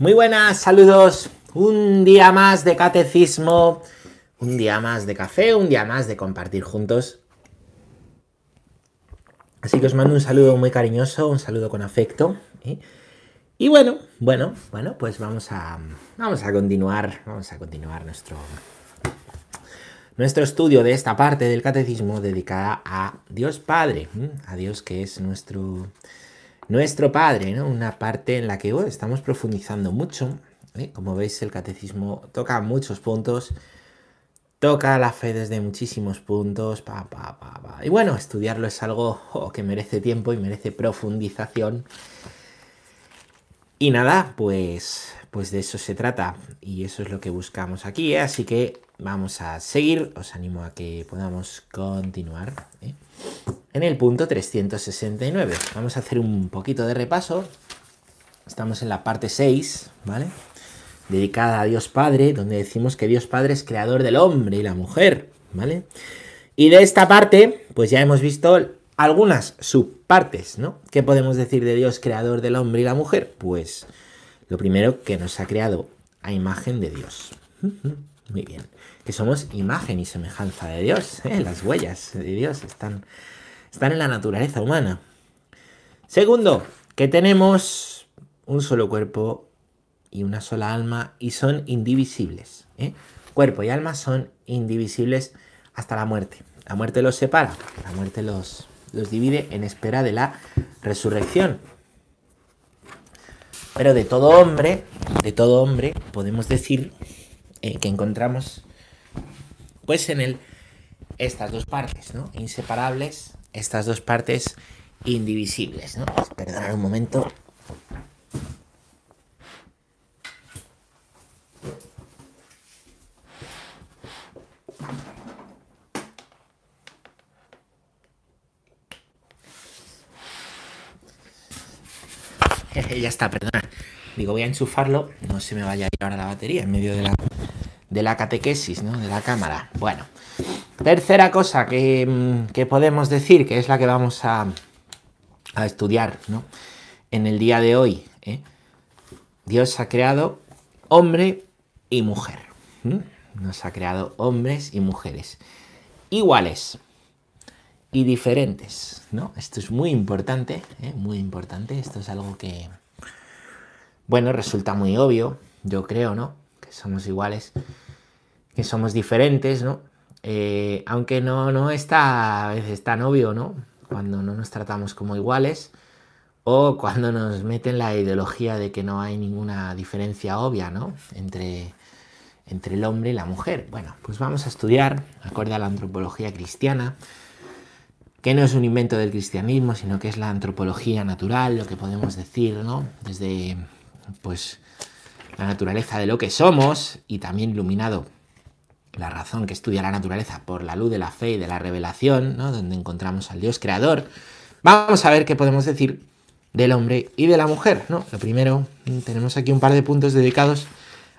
Muy buenas, saludos. Un día más de catecismo, un día más de café, un día más de compartir juntos. Así que os mando un saludo muy cariñoso, un saludo con afecto. ¿eh? Y bueno, bueno, bueno, pues vamos a, vamos a continuar, vamos a continuar nuestro, nuestro estudio de esta parte del catecismo dedicada a Dios Padre, a Dios que es nuestro, nuestro Padre, ¿no? Una parte en la que estamos profundizando mucho. ¿eh? Como veis, el catecismo toca muchos puntos, toca la fe desde muchísimos puntos. Pa, pa, pa, y bueno, estudiarlo es algo que merece tiempo y merece profundización. Y nada, pues, pues de eso se trata y eso es lo que buscamos aquí. Así que vamos a seguir. Os animo a que podamos continuar. ¿eh? En el punto 369. Vamos a hacer un poquito de repaso. Estamos en la parte 6, ¿vale? Dedicada a Dios Padre, donde decimos que Dios Padre es creador del hombre y la mujer, ¿vale? Y de esta parte, pues ya hemos visto algunas subpartes, ¿no? ¿Qué podemos decir de Dios creador del hombre y la mujer? Pues lo primero que nos ha creado a imagen de Dios. Muy bien. Que somos imagen y semejanza de Dios. ¿eh? Las huellas de Dios están están en la naturaleza humana. Segundo, que tenemos un solo cuerpo y una sola alma y son indivisibles. ¿eh? Cuerpo y alma son indivisibles hasta la muerte. La muerte los separa, la muerte los, los divide en espera de la resurrección. Pero de todo hombre, de todo hombre, podemos decir eh, que encontramos pues en él estas dos partes, ¿no? Inseparables estas dos partes indivisibles, ¿no? Perdonad un momento. ya está, perdona. Digo, voy a enchufarlo, no se me vaya a ir ahora la batería en medio de la, de la catequesis, ¿no? De la cámara. Bueno, Tercera cosa mm, que, podemos decir, que es la que vamos a, estudiar en el día de hoy. ¿eh? Dios ha creado hombre y mujer. Nos ha creado hombres y mujeres iguales y diferentes. ¿no? Esto es muy importante, ¿eh? muy importante. Esto es algo que, bueno, resulta muy obvio, yo creo, ¿no? Somos iguales, que somos diferentes, ¿no? Eh, aunque no, no está a veces tan obvio, ¿no? Cuando no nos tratamos como iguales o cuando nos meten la ideología de que no hay ninguna diferencia obvia, ¿no? Entre, entre el hombre y la mujer. Bueno, pues vamos a estudiar, acorde a la antropología cristiana, que no es un invento del cristianismo, sino que es la antropología natural, lo que podemos decir, ¿no? Desde, pues, la naturaleza de lo que somos y también iluminado la razón que estudia la naturaleza por la luz de la fe y de la revelación, ¿no? donde encontramos al Dios creador, vamos a ver qué podemos decir del hombre y de la mujer. ¿no? Lo primero, tenemos aquí un par de puntos dedicados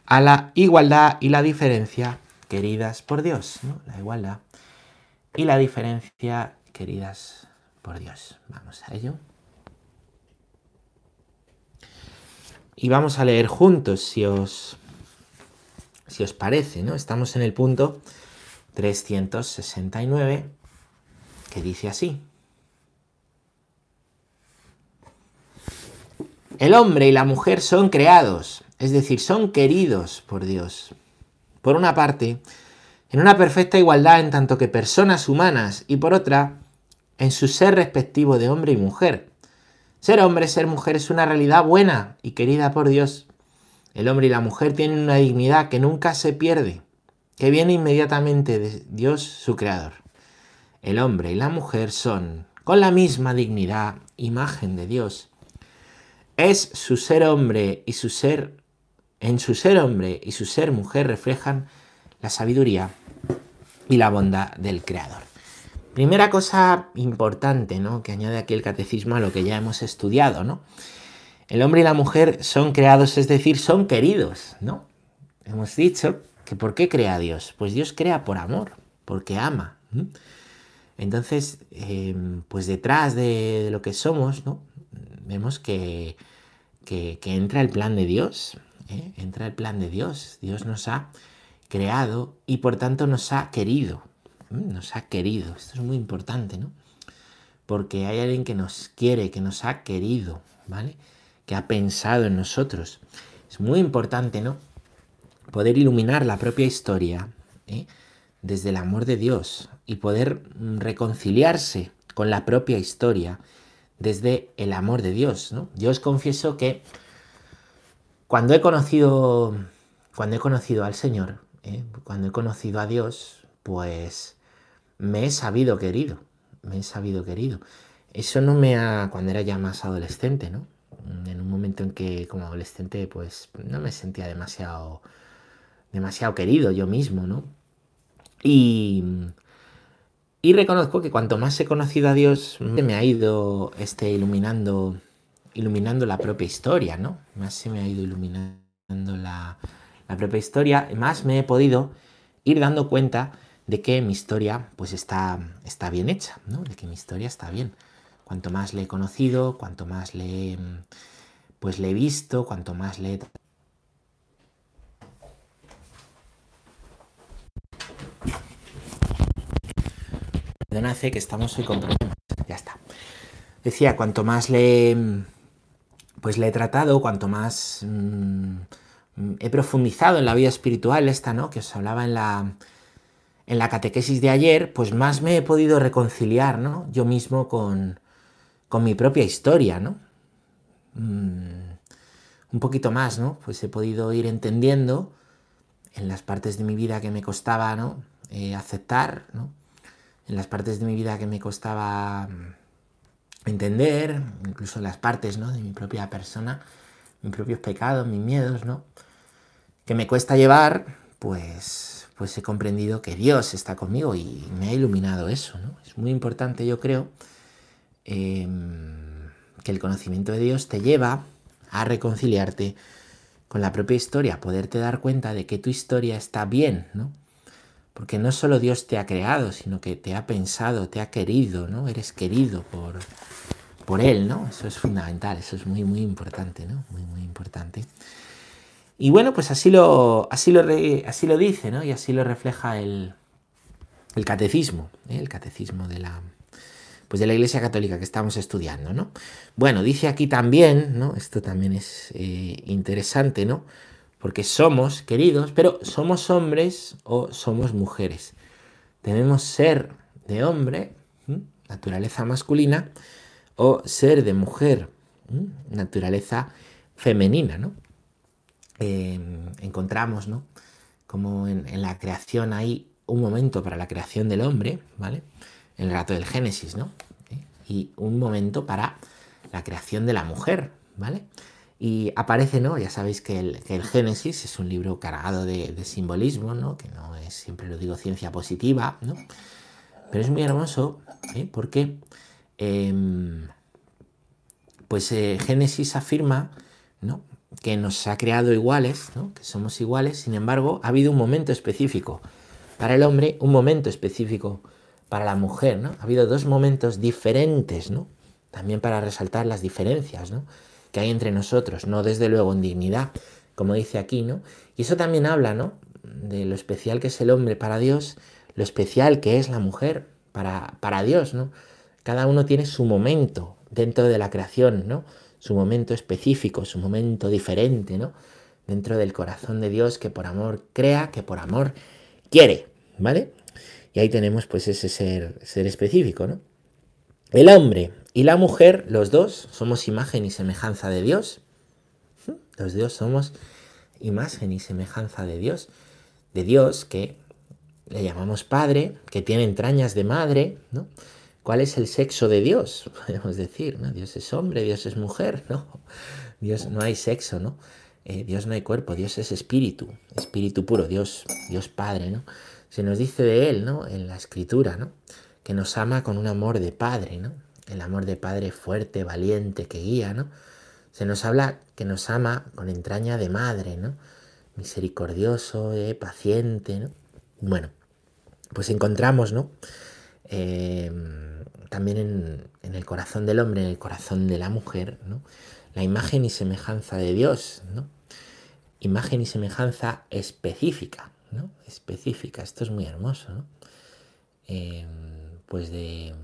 a la igualdad y la diferencia queridas por Dios. La igualdad y la diferencia queridas por Dios. Vamos a ello. Y vamos a leer juntos, si os si os parece, ¿no? Estamos en el punto 369 que dice así. El hombre y la mujer son creados, es decir, son queridos por Dios. Por una parte, en una perfecta igualdad en tanto que personas humanas y por otra, en su ser respectivo de hombre y mujer. Ser hombre, ser mujer es una realidad buena y querida por Dios el hombre y la mujer tienen una dignidad que nunca se pierde, que viene inmediatamente de Dios su creador. El hombre y la mujer son, con la misma dignidad, imagen de Dios. Es su ser hombre y su ser, en su ser hombre y su ser mujer reflejan la sabiduría y la bondad del creador. Primera cosa importante, ¿no? Que añade aquí el catecismo a lo que ya hemos estudiado, ¿no? El hombre y la mujer son creados, es decir, son queridos, ¿no? Hemos dicho que ¿por qué crea Dios? Pues Dios crea por amor, porque ama. Entonces, em, pues detrás de, lo que somos, ¿no? Vemos que, que, entra el plan de Dios, ¿eh? entra el plan de Dios. Dios nos ha creado y por tanto nos ha querido. Nos ha querido. Esto es muy importante, ¿no? Porque hay alguien que nos quiere, que nos ha querido, ¿vale? Que ha pensado en nosotros. Es muy importante, ¿no? Poder iluminar la propia historia ¿eh? desde el amor de Dios y poder mm, reconciliarse con la propia historia desde el amor de Dios, ¿no? Yo os confieso que cuando he conocido, cuando he conocido al Señor, ¿eh? cuando he conocido a Dios, pues me he sabido querido, me he sabido querido. Eso no me ha, cuando era ya más adolescente, ¿no? En un momento en que como adolescente, pues no me sentía demasiado, demasiado querido yo mismo, ¿no? Y, y reconozco que cuanto más he conocido a Dios, me ha ido este, iluminando iluminando la propia historia, ¿no? Más se me ha ido iluminando la, propia historia, más me he podido ir dando cuenta de que mi historia pues está, está bien hecha, ¿no? De que mi historia está bien. Cuanto más le he conocido, cuanto más le, pues le he visto, cuanto más le he... Perdona, que estamos hoy con problemas. Ya está. Decía, cuanto más le, pues le he tratado, cuanto más mm, he profundizado en la vida espiritual esta, ¿no? Que os hablaba en la, en la catequesis de ayer, pues más me he podido reconciliar, ¿no? Yo mismo con, con mi propia historia, ¿no? Mm, un poquito más, ¿no? Pues he podido ir entendiendo en las partes de mi vida que me costaba, ¿no? Eh, aceptar, ¿no? En las partes de mi vida que me costaba entender, incluso las partes ¿no? de mi propia persona, mis propios pecados, mis miedos, ¿no? que me cuesta llevar, pues, pues he comprendido que Dios está conmigo y me ha iluminado eso. ¿no? Es muy importante, yo creo, em, que el conocimiento de Dios te lleva a reconciliarte con la propia historia, poderte dar cuenta de que tu historia está bien, ¿no? Porque no solo Dios te ha creado, sino que te ha pensado, te ha querido, ¿no? Eres querido por, por Él, ¿no? Eso es fundamental, eso es muy, muy importante, ¿no? Muy, muy importante. Y bueno, pues así lo, así lo, así lo dice, ¿no? Y así lo refleja el, el catecismo, ¿eh? el catecismo de la, pues de la Iglesia Católica que estamos estudiando, ¿no? Bueno, dice aquí también, ¿no? Esto también es eh, interesante, ¿no? porque somos queridos, pero somos hombres o somos mujeres. Tenemos ser de hombre, naturaleza masculina, o ser de mujer, naturaleza femenina, ¿no? Em, encontramos, ¿no? Como en, la creación hay un momento para la creación del hombre, ¿vale? El rato del Génesis, ¿no? ¿Eh? Y un momento para la creación de la mujer, ¿vale? Y aparece, ¿no? Ya sabéis que el, Génesis es un libro cargado de, simbolismo, ¿no? Que no es, siempre lo digo, ciencia positiva, ¿no? Pero es muy hermoso, ¿eh? Porque, em, pues eh, Génesis afirma, ¿no? Que nos ha creado iguales, ¿no? Que somos iguales, sin embargo, ha habido un momento específico para el hombre, un momento específico para la mujer, ¿no? Ha habido dos momentos diferentes, ¿no? También para resaltar las diferencias, ¿no? que hay entre nosotros, no desde luego en dignidad, como dice aquí, ¿no? Y eso también habla, ¿no? De lo especial que es el hombre para Dios, lo especial que es la mujer para, para Dios, ¿no? Cada uno tiene su momento dentro de la creación, ¿no? Su momento específico, su momento diferente, ¿no? Dentro del corazón de Dios que por amor crea, que por amor quiere, ¿vale? Y ahí tenemos pues ese ser, ser específico, ¿no? El hombre y la mujer, los dos, somos imagen y semejanza de Dios. Los dos somos imagen y semejanza de Dios. De Dios que le llamamos Padre, que tiene entrañas de madre, ¿no? ¿Cuál es el sexo de Dios? Podemos decir, ¿no? Dios es hombre, Dios es mujer, ¿no? Dios no hay sexo, ¿no? Eh, Dios no hay cuerpo, Dios es espíritu, espíritu puro, Dios, Dios Padre, ¿no? Se nos dice de Él, ¿no? En la escritura, ¿no? Que nos ama con un amor de Padre, ¿no? el amor de Padre fuerte, valiente, que guía, ¿no? Se nos habla que nos ama con entraña de madre, ¿no? Misericordioso, eh, paciente, ¿no? Bueno, pues encontramos, ¿no? Em, también en, el corazón del hombre, en el corazón de la mujer. La imagen y semejanza de Dios, imagen y semejanza específica. Específica, esto es muy hermoso, ¿no? Em, pues de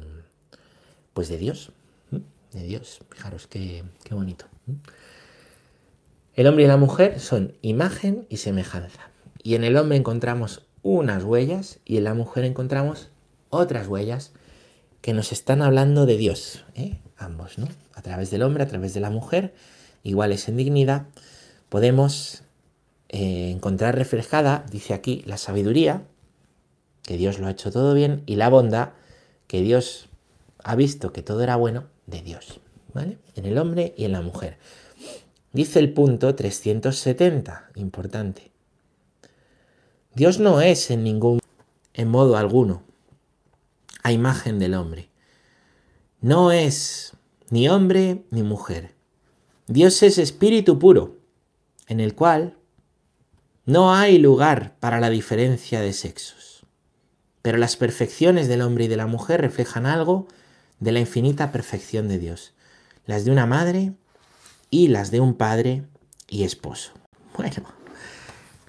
pues de Dios, de Dios, fijaros qué, qué bonito. El hombre y la mujer son imagen y semejanza. Y en el hombre encontramos unas huellas y en la mujer encontramos otras huellas que nos están hablando de Dios, ¿eh? ambos, ¿no? A través del hombre, a través de la mujer, iguales en dignidad, podemos eh, encontrar reflejada, dice aquí, la sabiduría, que Dios lo ha hecho todo bien, y la bondad, que Dios ha visto que todo era bueno de Dios, ¿vale? En el hombre y en la mujer. Dice el punto 370, importante. Dios no es en ningún, en modo alguno, a imagen del hombre. No es ni hombre ni mujer. Dios es espíritu puro, en el cual no hay lugar para la diferencia de sexos. Pero las perfecciones del hombre y de la mujer reflejan algo de la infinita perfección de Dios, las de una madre y las de un padre y esposo. Bueno,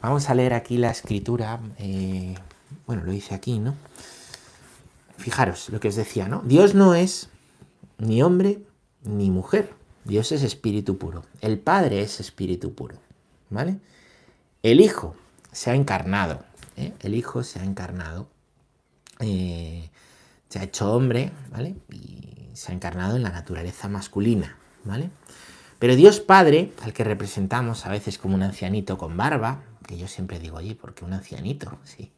vamos a leer aquí la escritura, eh, bueno, lo dice aquí, ¿no? Fijaros lo que os decía, ¿no? Dios no es ni hombre ni mujer, Dios es espíritu puro, el Padre es espíritu puro, ¿vale? El Hijo se ha encarnado, ¿eh? el Hijo se ha encarnado. Eh, se ha hecho hombre, ¿vale? Y se ha encarnado en la naturaleza masculina, ¿vale? Pero Dios Padre, al que representamos a veces como un ancianito con barba, que yo siempre digo, oye, ¿por qué un ancianito? Sí,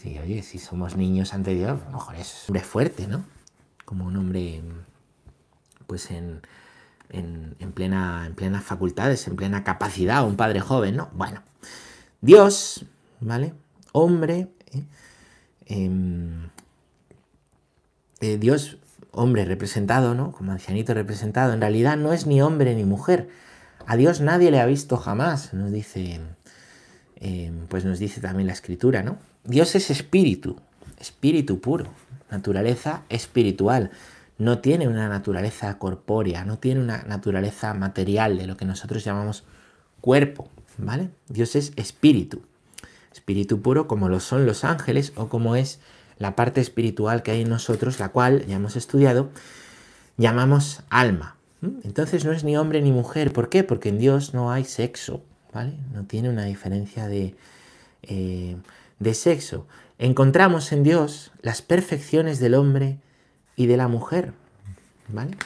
sí, oye, si somos niños ante Dios, a lo mejor es un hombre fuerte, ¿no? Como un hombre, pues en, en, plena, en plenas facultades, en plena capacidad, un padre joven, ¿no? Bueno, Dios, ¿vale? Hombre, ¿eh? Em, eh, Dios, hombre representado, ¿no? Como ancianito representado, en realidad no es ni hombre ni mujer. A Dios nadie le ha visto jamás, nos dice, eh, pues nos dice también la escritura, ¿no? Dios es espíritu, espíritu puro, naturaleza espiritual. No tiene una naturaleza corpórea, no tiene una naturaleza material de lo que nosotros llamamos cuerpo, ¿vale? Dios es espíritu, espíritu puro como lo son los ángeles o como es la parte espiritual que hay en nosotros, la cual, ya hemos estudiado, llamamos alma. Entonces no es ni hombre ni mujer. ¿Por qué? Porque en Dios no hay sexo, No tiene una diferencia de, eh, de sexo. Encontramos en Dios las perfecciones del hombre y de la mujer, ¿vale?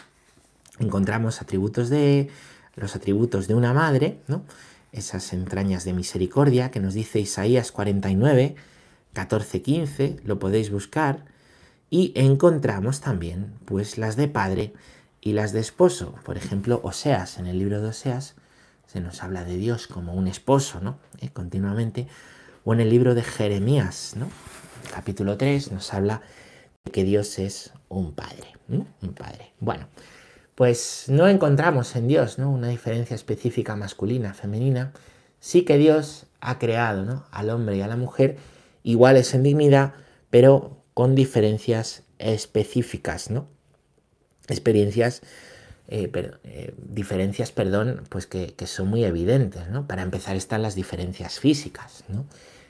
Encontramos atributos de los atributos de una madre, ¿no? Esas entrañas de misericordia que nos dice Isaías 49, 14-15, lo podéis buscar, y encontramos también pues las de padre y las de esposo. Por ejemplo, Oseas, en el libro de Oseas se nos habla de Dios como un esposo, ¿no? Eh, continuamente. O en el libro de Jeremías, ¿no? Capítulo 3 nos habla de que Dios es un padre, un padre. Bueno, pues no encontramos en Dios, ¿no? Una diferencia específica masculina, femenina. Sí que Dios ha creado, ¿no? Al hombre y a la mujer iguales en dignidad, pero con diferencias específicas, ¿no? Experiencias, eh, eh, diferencias, perdón, pues que, son muy evidentes, ¿no? Para empezar están las diferencias físicas, ¿no?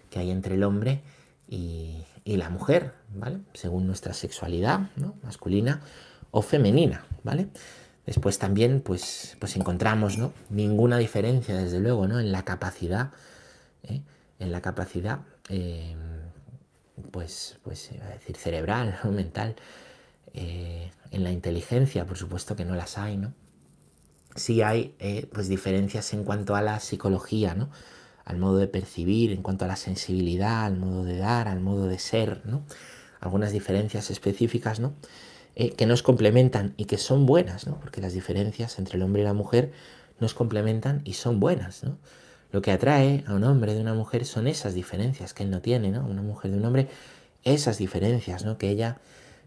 Que hay entre el hombre y, la mujer, ¿vale? Según nuestra sexualidad, ¿no? Masculina o femenina, ¿vale? Después también, pues, pues encontramos, ¿no? Ninguna diferencia, desde luego, ¿no? En la capacidad, ¿eh? en la capacidad pues, pues decir cerebral o mental, en la inteligencia, por supuesto que no las hay, ¿no? Sí hay eh, pues diferencias en cuanto a la psicología, ¿no? Al modo de percibir, en cuanto a la sensibilidad, al modo de dar, al modo de ser, ¿no? Algunas diferencias específicas, ¿no? Eh, que nos complementan y que son buenas, ¿no? Porque las diferencias entre el hombre y la mujer nos complementan y son buenas, ¿no? Lo que atrae a un hombre de una mujer son esas diferencias que él no tiene, ¿no? Una mujer de un hombre, esas diferencias, ¿no? Que ella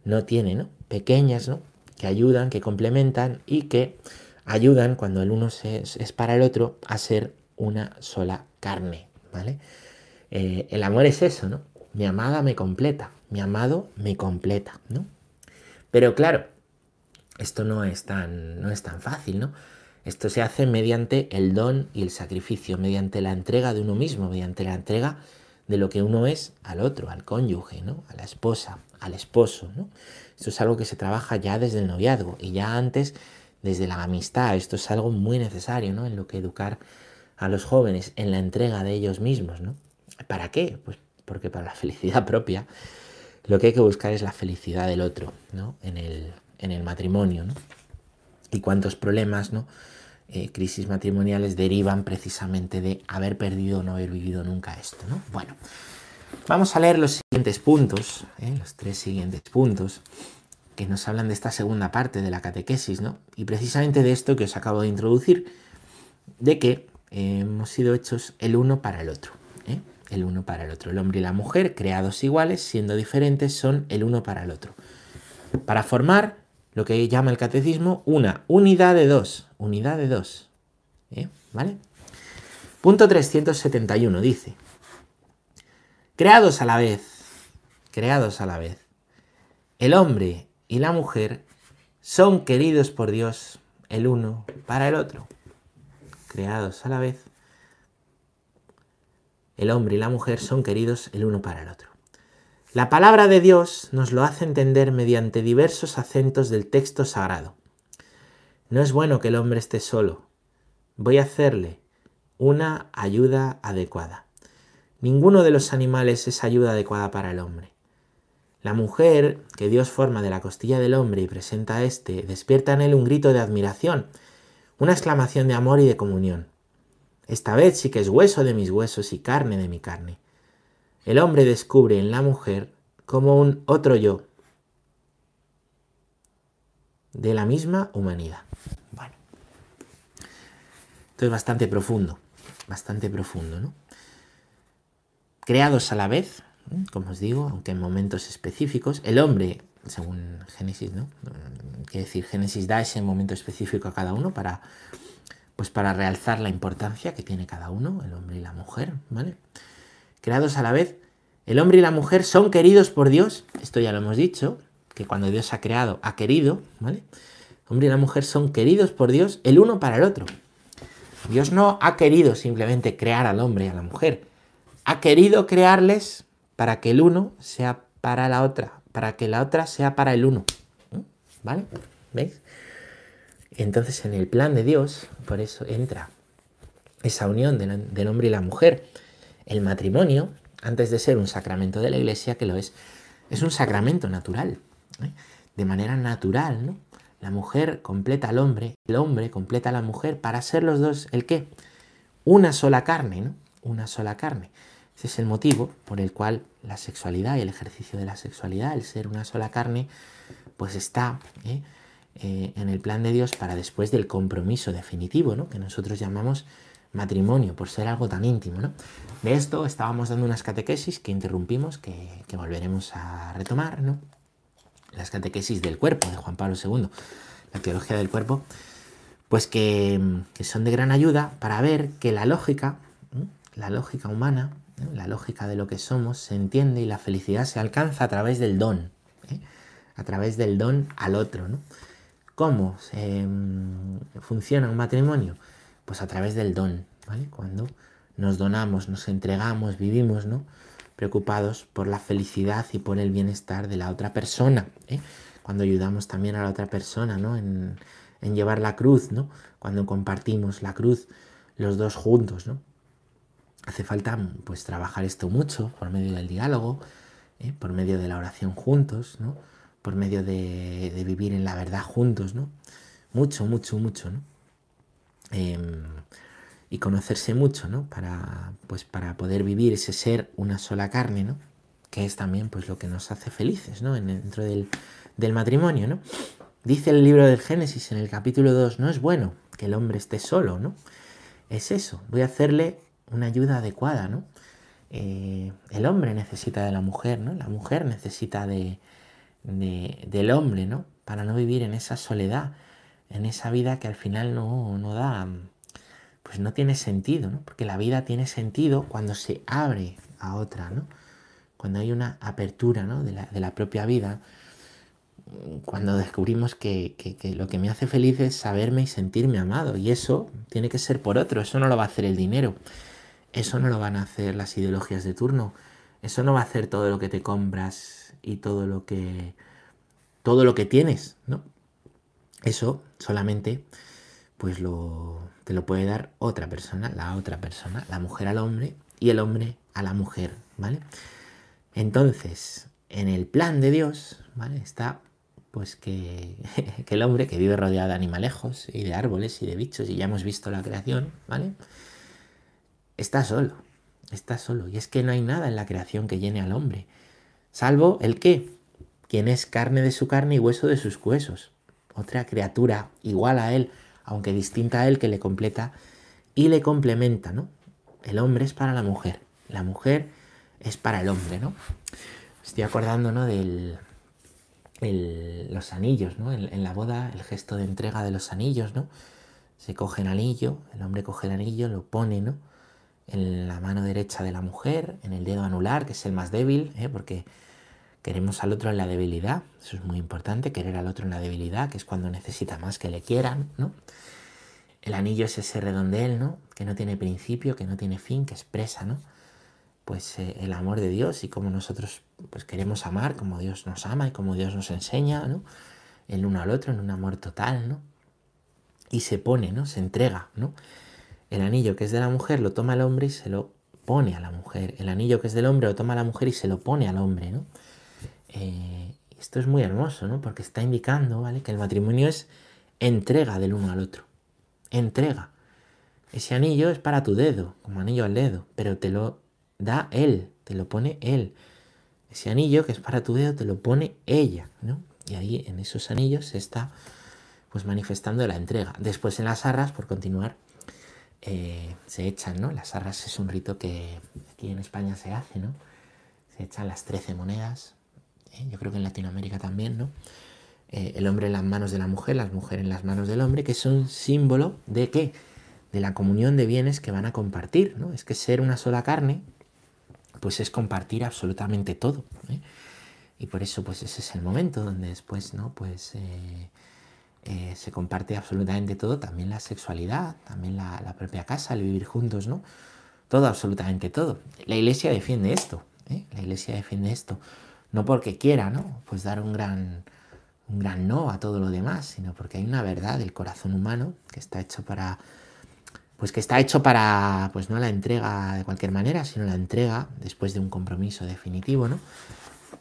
no tiene, ¿no? Pequeñas, ¿no? Que ayudan, que complementan y que ayudan cuando el uno es para el otro a ser una sola carne, ¿vale? Eh, el amor es eso, ¿no? Mi amada me completa, mi amado me completa, ¿no? Pero claro, esto no es tan, no es tan fácil, ¿no? Esto se hace mediante el don y el sacrificio, mediante la entrega de uno mismo, mediante la entrega de lo que uno es al otro, al cónyuge, ¿no? a la esposa, al esposo. ¿no? Esto es algo que se trabaja ya desde el noviazgo y ya antes desde la amistad. Esto es algo muy necesario ¿no? en lo que educar a los jóvenes, en la entrega de ellos mismos. ¿no? ¿Para qué? Pues porque para la felicidad propia lo que hay que buscar es la felicidad del otro ¿no? en, el, en el matrimonio. ¿no? Y cuántos problemas, ¿no? Eh, crisis matrimoniales derivan precisamente de haber perdido o no haber vivido nunca esto. ¿no? Bueno, vamos a leer los siguientes puntos, ¿eh? los tres siguientes puntos que nos hablan de esta segunda parte de la catequesis, ¿no? Y precisamente de esto que os acabo de introducir, de que hemos sido hechos el uno para el otro, ¿eh? el uno para el otro. El hombre y la mujer, creados iguales, siendo diferentes, son el uno para el otro. Para formar lo que llama el catecismo una unidad de dos, unidad de dos. ¿eh? ¿Vale? Punto 371 dice, creados a la vez, creados a la vez, el hombre y la mujer son queridos por Dios el uno para el otro, creados a la vez, el hombre y la mujer son queridos el uno para el otro. La palabra de Dios nos lo hace entender mediante diversos acentos del texto sagrado. No es bueno que el hombre esté solo. Voy a hacerle una ayuda adecuada. Ninguno de los animales es ayuda adecuada para el hombre. La mujer, que Dios forma de la costilla del hombre y presenta a éste, despierta en él un grito de admiración, una exclamación de amor y de comunión. Esta vez sí que es hueso de mis huesos y carne de mi carne el hombre descubre en la mujer como un otro yo de la misma humanidad. Bueno, esto es bastante profundo, bastante profundo, ¿no? Creados a la vez, como os digo, aunque en momentos específicos, el hombre, según Génesis, ¿no? Quiere decir, Génesis da ese momento específico a cada uno para, pues para realzar la importancia que tiene cada uno, el hombre y la mujer, ¿vale? Creados a la vez, el hombre y la mujer son queridos por Dios, esto ya lo hemos dicho, que cuando Dios ha creado, ha querido, ¿vale? Hombre y la mujer son queridos por Dios el uno para el otro. Dios no ha querido simplemente crear al hombre y a la mujer, ha querido crearles para que el uno sea para la otra, para que la otra sea para el uno. ¿Vale? ¿Veis? Entonces en el plan de Dios, por eso entra esa unión del hombre y la mujer el matrimonio, antes de ser un sacramento de la iglesia, que lo es, es un sacramento natural, ¿eh? de manera natural, ¿no? La mujer completa al hombre, el hombre completa a la mujer para ser los dos, ¿el qué? Una sola carne, ¿no? Una sola carne. Ese es el motivo por el cual la sexualidad y el ejercicio de la sexualidad, el ser una sola carne, pues está ¿eh? Eh, en el plan de Dios para después del compromiso definitivo, ¿no? Que nosotros llamamos matrimonio, por ser algo tan íntimo. ¿no? De esto estábamos dando unas catequesis que interrumpimos, que, volveremos a retomar, ¿no? Las catequesis del cuerpo de Juan Pablo II, la teología del cuerpo, pues que, son de gran ayuda para ver que la lógica, la lógica humana, la lógica de lo que somos, se entiende y la felicidad se alcanza a través del don, ¿eh? a través del don al otro. ¿no? ¿Cómo mm, funciona un matrimonio? Pues a través del don, ¿vale? Cuando nos donamos, nos entregamos, vivimos, ¿no? Preocupados por la felicidad y por el bienestar de la otra persona, ¿eh? Cuando ayudamos también a la otra persona, ¿no? En, llevar la cruz, ¿no? Cuando compartimos la cruz los dos juntos, ¿no? Hace falta, pues, trabajar esto mucho por medio del diálogo, ¿eh? por medio de la oración juntos, ¿no? Por medio de, de vivir en la verdad juntos, ¿no? Mucho, mucho, mucho, ¿no? Em, y conocerse mucho, ¿no? Para, pues, para poder vivir ese ser una sola carne, ¿no? Que es también pues, lo que nos hace felices, ¿no? dentro del, del matrimonio, ¿no? Dice el libro del Génesis en el capítulo 2, no es bueno que el hombre esté solo, ¿no? Es eso, voy a hacerle una ayuda adecuada, ¿no? Eh, el hombre necesita de la mujer, ¿no? La mujer necesita de, de, del hombre, ¿no? Para no vivir en esa soledad, en esa vida que al final no, no da, pues no tiene sentido, ¿no? Porque la vida tiene sentido cuando se abre a otra, ¿no? Cuando hay una apertura, ¿no? De la, de la propia vida, cuando descubrimos que, lo que me hace feliz es saberme y sentirme amado. Y eso tiene que ser por otro, eso no lo va a hacer el dinero, eso no lo van a hacer las ideologías de turno, eso no va a hacer todo lo que te compras y todo lo que todo lo que tienes, ¿no? Eso solamente pues lo, te lo puede dar otra persona, la otra persona, la mujer al hombre y el hombre a la mujer, ¿vale? Entonces, en el plan de Dios, ¿vale? Está pues que, el hombre que vive rodeado de animalejos y de árboles y de bichos, y ya hemos visto la creación, ¿vale? Está solo, está solo. Y es que no hay nada en la creación que llene al hombre, salvo el qué, quien es carne de su carne y hueso de sus huesos. Otra criatura igual a él, aunque distinta a él, que le completa y le complementa, ¿no? El hombre es para la mujer, la mujer es para el hombre, ¿no? Estoy acordando, ¿no? Del los anillos, ¿no? En, la boda, el gesto de entrega de los anillos, ¿no? Se coge el anillo, el hombre coge el anillo, lo pone, ¿no? En la mano derecha de la mujer, en el dedo anular, que es el más débil, ¿eh? porque queremos al otro en la debilidad, eso es muy importante, querer al otro en la debilidad, que es cuando necesita más que le quieran, ¿no? El anillo es ese redondel, ¿no? Que no tiene principio, que no tiene fin, que expresa, ¿no? Pues eh, el amor de Dios y cómo nosotros pues queremos amar, como Dios nos ama y como Dios nos enseña, ¿no? El uno al otro en un amor total, ¿no? Y se pone, ¿no? Se entrega, ¿no? El anillo que es de la mujer lo toma el hombre y se lo pone a la mujer. El anillo que es del hombre lo toma la mujer y se lo pone al hombre, ¿no? Eh, esto es muy hermoso, ¿no? Porque está indicando, ¿vale? Que el matrimonio es entrega del uno al otro. Entrega. Ese anillo es para tu dedo, como anillo al dedo, pero te lo da él, te lo pone él. Ese anillo que es para tu dedo te lo pone ella, ¿no? Y ahí en esos anillos se está pues manifestando la entrega. Después en las arras, por continuar, eh, se echan, ¿no? Las arras es un rito que aquí en España se hace, ¿no? Se echan las 13 monedas, ¿eh? yo creo que en Latinoamérica también, ¿no? Eh, el hombre en las manos de la mujer, las mujeres en las manos del hombre, que son símbolo de qué? De la comunión de bienes que van a compartir, ¿no? Es que ser una sola carne, pues es compartir absolutamente todo. ¿eh? Y por eso, pues ese es el momento donde después, ¿no? Pues se comparte absolutamente todo, también la sexualidad, también la, la, propia casa, el vivir juntos, ¿no? Todo, absolutamente todo. La iglesia defiende esto, la iglesia defiende esto no porque quiera, ¿no? Pues dar un gran, un gran no a todo lo demás, sino porque hay una verdad del corazón humano que está hecho para, pues que está hecho para, pues no la entrega de cualquier manera, sino la entrega después de un compromiso definitivo, ¿no?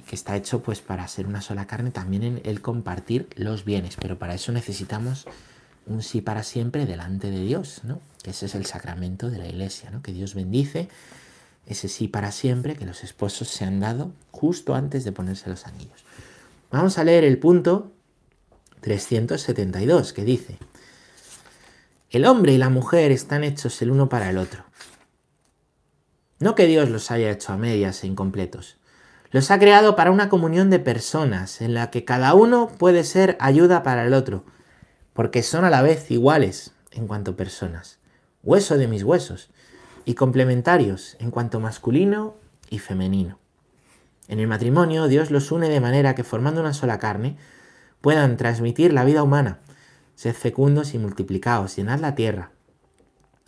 Que está hecho pues para ser una sola carne también en el compartir los bienes, pero para eso necesitamos un sí para siempre delante de Dios, ¿no? Ese es el sacramento de la iglesia, ¿no? Que Dios bendice ese sí para siempre que los esposos se han dado justo antes de ponerse los anillos. Vamos a leer el punto 372 que dice, el hombre y la mujer están hechos el uno para el otro. No que Dios los haya hecho a medias e incompletos. Los ha creado para una comunión de personas en la que cada uno puede ser ayuda para el otro, porque son a la vez iguales en cuanto personas, hueso de mis huesos y complementarios en cuanto masculino y femenino. En el matrimonio Dios los une de manera que formando una sola carne puedan transmitir la vida humana. Sed fecundos y multiplicaos, llenad la tierra.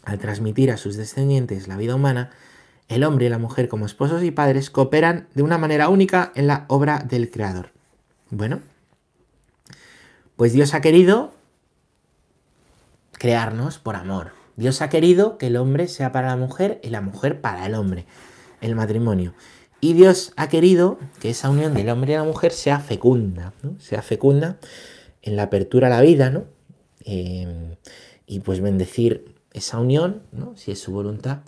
Al transmitir a sus descendientes la vida humana, el hombre y la mujer como esposos y padres cooperan de una manera única en la obra del Creador. Bueno, pues Dios ha querido crearnos por amor, Dios ha querido que el hombre sea para la mujer y la mujer para el hombre, el matrimonio. Y Dios ha querido que esa unión del hombre y la mujer sea fecunda, ¿no? sea fecunda en la apertura a la vida, ¿no? Em, y pues bendecir esa unión, ¿no? si es su voluntad,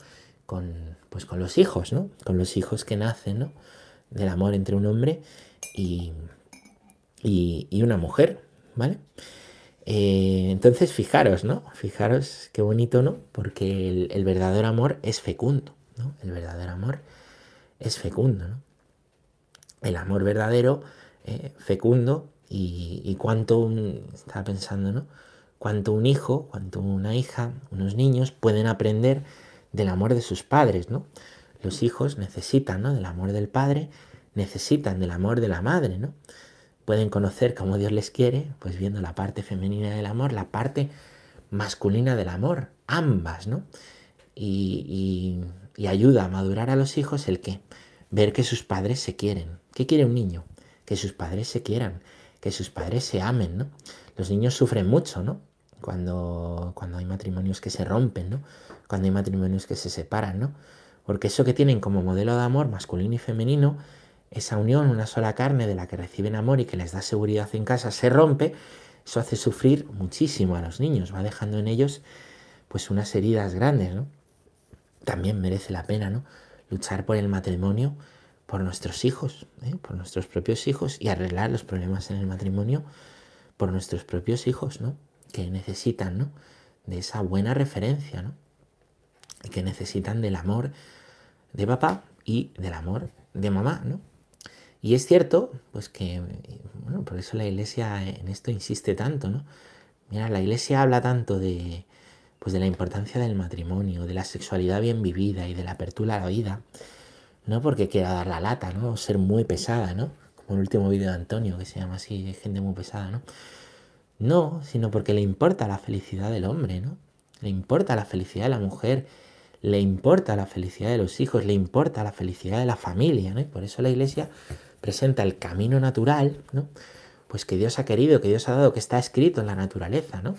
con, pues con los hijos, ¿no? con los hijos que nacen ¿no? del amor entre un hombre y, y una mujer, ¿vale? Eh, entonces, fijaros, ¿no? Fijaros qué bonito, ¿no? Porque el, verdadero amor es fecundo, ¿no? El verdadero amor es fecundo, ¿no? El amor verdadero, eh, fecundo, y, y cuánto, estaba pensando, ¿no? Cuánto un hijo, cuánto una hija, unos niños pueden aprender del amor de sus padres, ¿no? Los hijos necesitan, ¿no? Del amor del padre, necesitan del amor de la madre, ¿no? Pueden conocer cómo Dios les quiere, pues viendo la parte femenina del amor, la parte masculina del amor, ambas, ¿no? Y, ayuda a madurar a los hijos el que ver que sus padres se quieren. ¿Qué quiere un niño? Que sus padres se quieran, que sus padres se amen, ¿no? Los niños sufren mucho, ¿no? Cuando, cuando hay matrimonios que se rompen, ¿no? Cuando hay matrimonios que se separan, ¿no? Porque eso que tienen como modelo de amor masculino y femenino, esa unión, una sola carne de la que reciben amor y que les da seguridad en casa, se rompe, eso hace sufrir muchísimo a los niños, va dejando en ellos pues unas heridas grandes, ¿no? También merece la pena, ¿no? Luchar por el matrimonio, por nuestros hijos, ¿eh? por nuestros propios hijos y arreglar los problemas en el matrimonio por nuestros propios hijos, ¿no? Que necesitan, ¿no? De esa buena referencia, ¿no? Y que necesitan del amor de papá y del amor de mamá, ¿no? Y es cierto, pues que, bueno, por eso la iglesia en esto insiste tanto, ¿no? Mira, la iglesia habla tanto de, pues de la importancia del matrimonio, de la sexualidad bien vivida y de la apertura a la vida, no porque quiera dar la lata, ¿no? O ser muy pesada, ¿no? Como el último vídeo de Antonio, que se llama así, gente muy pesada, ¿no? No, sino porque le importa la felicidad del hombre, ¿no? Le importa la felicidad de la mujer, le importa la felicidad de los hijos, le importa la felicidad de la familia, ¿no? Y por eso la iglesia presenta el camino natural, ¿no? Pues que Dios ha querido, que Dios ha dado, que está escrito en la naturaleza, ¿no?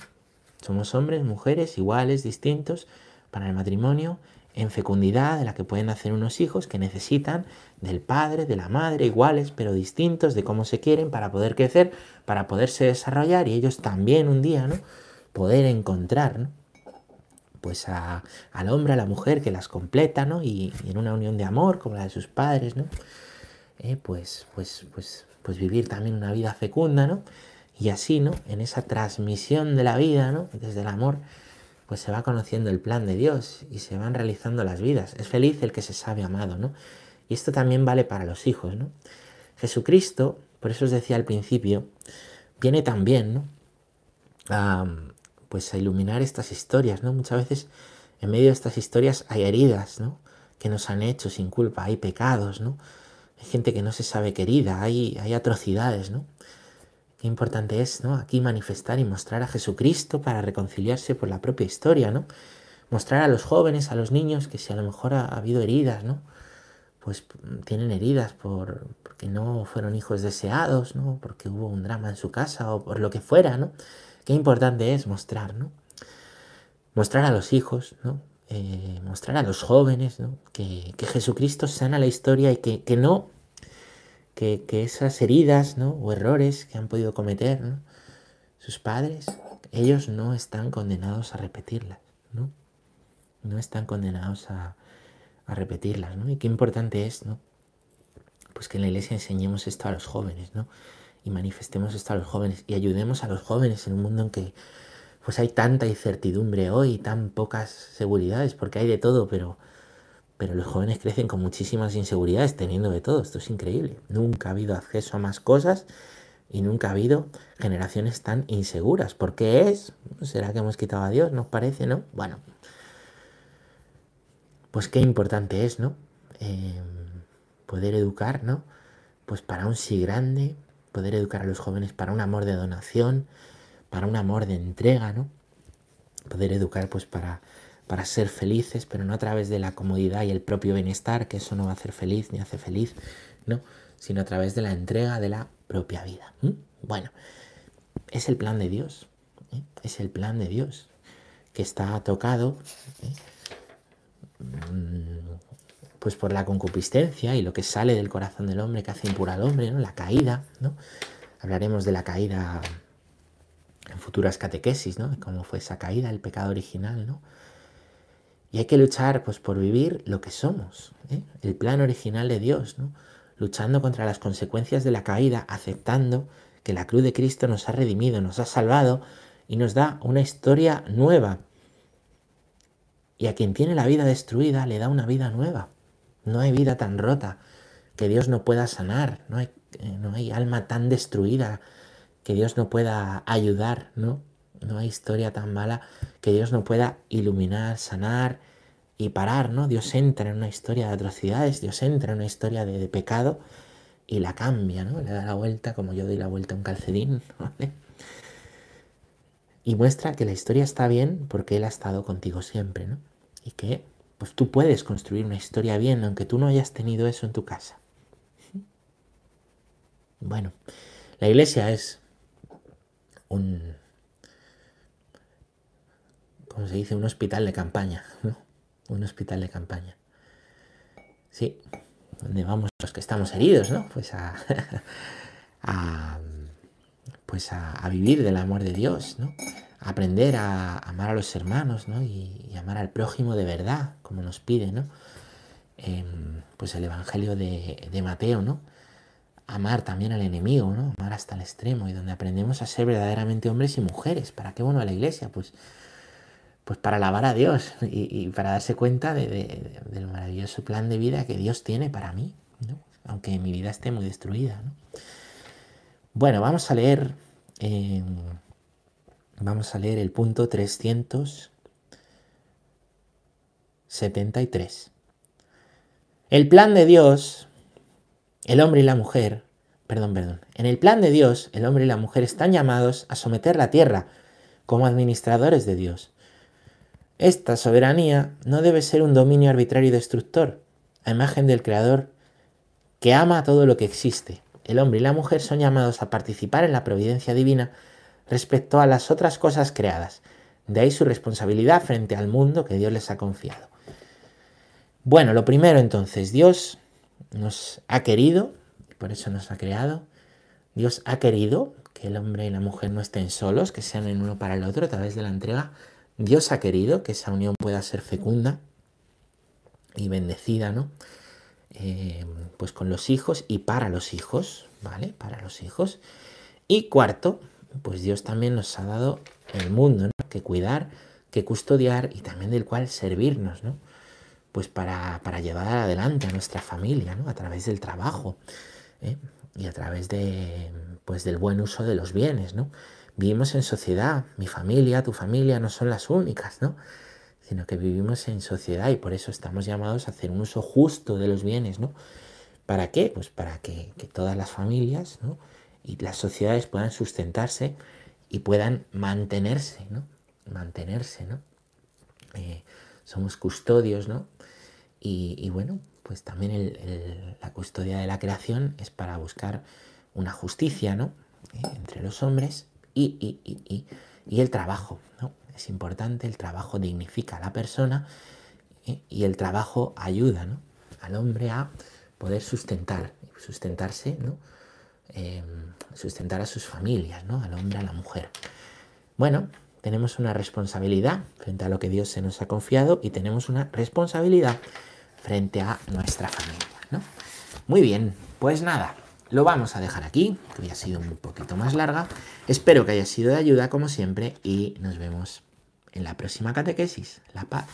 Somos hombres, mujeres, iguales, distintos, para el matrimonio, en fecundidad, de la que pueden hacer unos hijos que necesitan del padre, de la madre, iguales, pero distintos, de cómo se quieren para poder crecer, para poderse desarrollar y ellos también un día, ¿no? Poder encontrar, ¿no? Pues a, al hombre, a la mujer que las completa, ¿no? Y, en una unión de amor como la de sus padres, ¿no? Eh, pues, pues, pues, pues vivir también una vida fecunda, ¿no? Y así, ¿no? En esa transmisión de la vida, ¿no? Desde el amor, pues se va conociendo el plan de Dios y se van realizando las vidas. Es feliz el que se sabe amado, ¿no? Y esto también vale para los hijos, ¿no? Jesucristo, por eso os decía al principio, viene también, ¿no? Pues a iluminar estas historias, ¿no? Muchas veces en medio de estas historias hay heridas, ¿no? Que nos han hecho sin culpa, hay pecados, ¿no? Hay gente que no se sabe querida, hay, hay atrocidades, ¿no? Qué importante es, ¿no? Aquí manifestar y mostrar a Jesucristo para reconciliarse por la propia historia, ¿no? Mostrar a los jóvenes, a los niños, que si a lo mejor ha, ha habido heridas, ¿no? Pues tienen heridas por, porque no fueron hijos deseados, ¿no? Porque hubo un drama en su casa o por lo que fuera, ¿no? Qué importante es mostrar, ¿no? Mostrar a los hijos, ¿no? Eh, mostrar a los jóvenes ¿no? que, que, Jesucristo sana la historia y que, que no, que, que, esas heridas ¿no? o errores que han podido cometer ¿no? sus padres, ellos no están condenados a repetirlas, ¿no? No están condenados a, a repetirlas, ¿no? Y qué importante es, ¿no? Pues que en la iglesia enseñemos esto a los jóvenes, ¿no? Y manifestemos esto a los jóvenes y ayudemos a los jóvenes en un mundo en que pues hay tanta incertidumbre hoy, tan pocas seguridades, porque hay de todo, pero, pero los jóvenes crecen con muchísimas inseguridades teniendo de todo. Esto es increíble. Nunca ha habido acceso a más cosas y nunca ha habido generaciones tan inseguras. ¿Por qué es? ¿Será que hemos quitado a Dios? ¿Nos parece, no? Bueno, pues qué importante es, ¿no? Eh, poder educar, ¿no? Pues para un sí grande, poder educar a los jóvenes para un amor de donación, para un amor de entrega, ¿no? Poder educar pues para, para ser felices, pero no a través de la comodidad y el propio bienestar, que eso no va a hacer feliz ni hace feliz, ¿no? Sino a través de la entrega de la propia vida. ¿Mm? Bueno, es el plan de Dios, ¿eh? es el plan de Dios que está tocado ¿eh? Pues por la concupiscencia y lo que sale del corazón del hombre que hace impura al hombre, ¿no? La caída, ¿no? Hablaremos de la caída en futuras catequesis, ¿no? De cómo fue esa caída, el pecado original, ¿no? Y hay que luchar, pues, por vivir lo que somos, ¿eh? el plan original de Dios, ¿no? Luchando contra las consecuencias de la caída, aceptando que la cruz de Cristo nos ha redimido, nos ha salvado y nos da una historia nueva. Y a quien tiene la vida destruida le da una vida nueva. No hay vida tan rota que Dios no pueda sanar, no hay, eh, no hay alma tan destruida que Dios no pueda ayudar, ¿no? No hay historia tan mala que Dios no pueda iluminar, sanar y parar, ¿no? Dios entra en una historia de atrocidades, Dios entra en una historia de, de pecado y la cambia, ¿no? Le da la vuelta como yo doy la vuelta a un calcedín, ¿vale? Y muestra que la historia está bien porque Él ha estado contigo siempre, ¿no? Y que pues tú puedes construir una historia bien aunque tú no hayas tenido eso en tu casa. Bueno, la iglesia es un, ¿cómo se dice? Un hospital de campaña, ¿no? Un hospital de campaña. Sí, donde vamos los que estamos heridos, ¿no? Pues a, pues a, vivir del amor de Dios, ¿no? Aprender a amar a los hermanos, ¿no? Y, amar al prójimo de verdad, como nos pide, ¿no? Em, pues el Evangelio de, de, Mateo, ¿no? Amar también al enemigo, ¿no? Amar hasta el extremo y donde aprendemos a ser verdaderamente hombres y mujeres. ¿Para qué bueno a la iglesia? Pues pues para alabar a Dios y, para darse cuenta del maravilloso plan de vida que Dios tiene para mí, aunque mi vida esté muy destruida. Bueno, vamos a leer, eh, vamos a leer el punto 373. El plan de Dios, el hombre y la mujer, perdón, perdón, en el plan de Dios, el hombre y la mujer están llamados a someter la tierra como administradores de Dios esta soberanía no debe ser un dominio arbitrario y destructor, a imagen del Creador que ama todo lo que existe. El hombre y la mujer son llamados a participar en la providencia divina respecto a las otras cosas creadas. De ahí su responsabilidad frente al mundo que Dios les ha confiado. Bueno, lo primero entonces, Dios nos ha querido, por eso nos ha creado. Dios ha querido que el hombre y la mujer no estén solos, que sean en uno para el otro a través de la entrega Dios ha querido que esa unión pueda ser fecunda y bendecida, ¿no? Eh, pues con los hijos y para los hijos, ¿vale? Para los hijos. Y cuarto, pues Dios también nos ha dado el mundo. Que cuidar, que custodiar y también del cual servirnos, ¿no? Pues para, llevar adelante a nuestra familia, ¿no? A través del trabajo ¿eh? y a través de, pues del buen uso de los bienes, ¿no? Vivimos en sociedad, mi familia, tu familia no son las únicas, ¿no? Sino que vivimos en sociedad y por eso estamos llamados a hacer un uso justo de los bienes, ¿no? ¿Para qué? Pues para que, todas las familias ¿no? Y las sociedades puedan sustentarse y puedan mantenerse, ¿no? Mantenerse, ¿no? Eh, somos custodios, ¿no? Y, bueno, pues también la custodia de la creación es para buscar una justicia, ¿no? Eh, entre los hombres y, el trabajo. ¿no? Es importante, el trabajo dignifica a la persona ¿eh? y el trabajo ayuda ¿no? al hombre a poder sustentar, sustentarse, ¿no? Em, sustentar a sus familias, ¿no? al hombre, a la mujer. Bueno, tenemos una responsabilidad frente a lo que Dios se nos ha confiado y tenemos una responsabilidad frente a nuestra familia. ¿no? Muy bien, pues nada, lo vamos a dejar aquí, que hoy sido un poquito más larga. Espero que haya sido de ayuda como siempre y nos vemos en la próxima catequesis. La paz.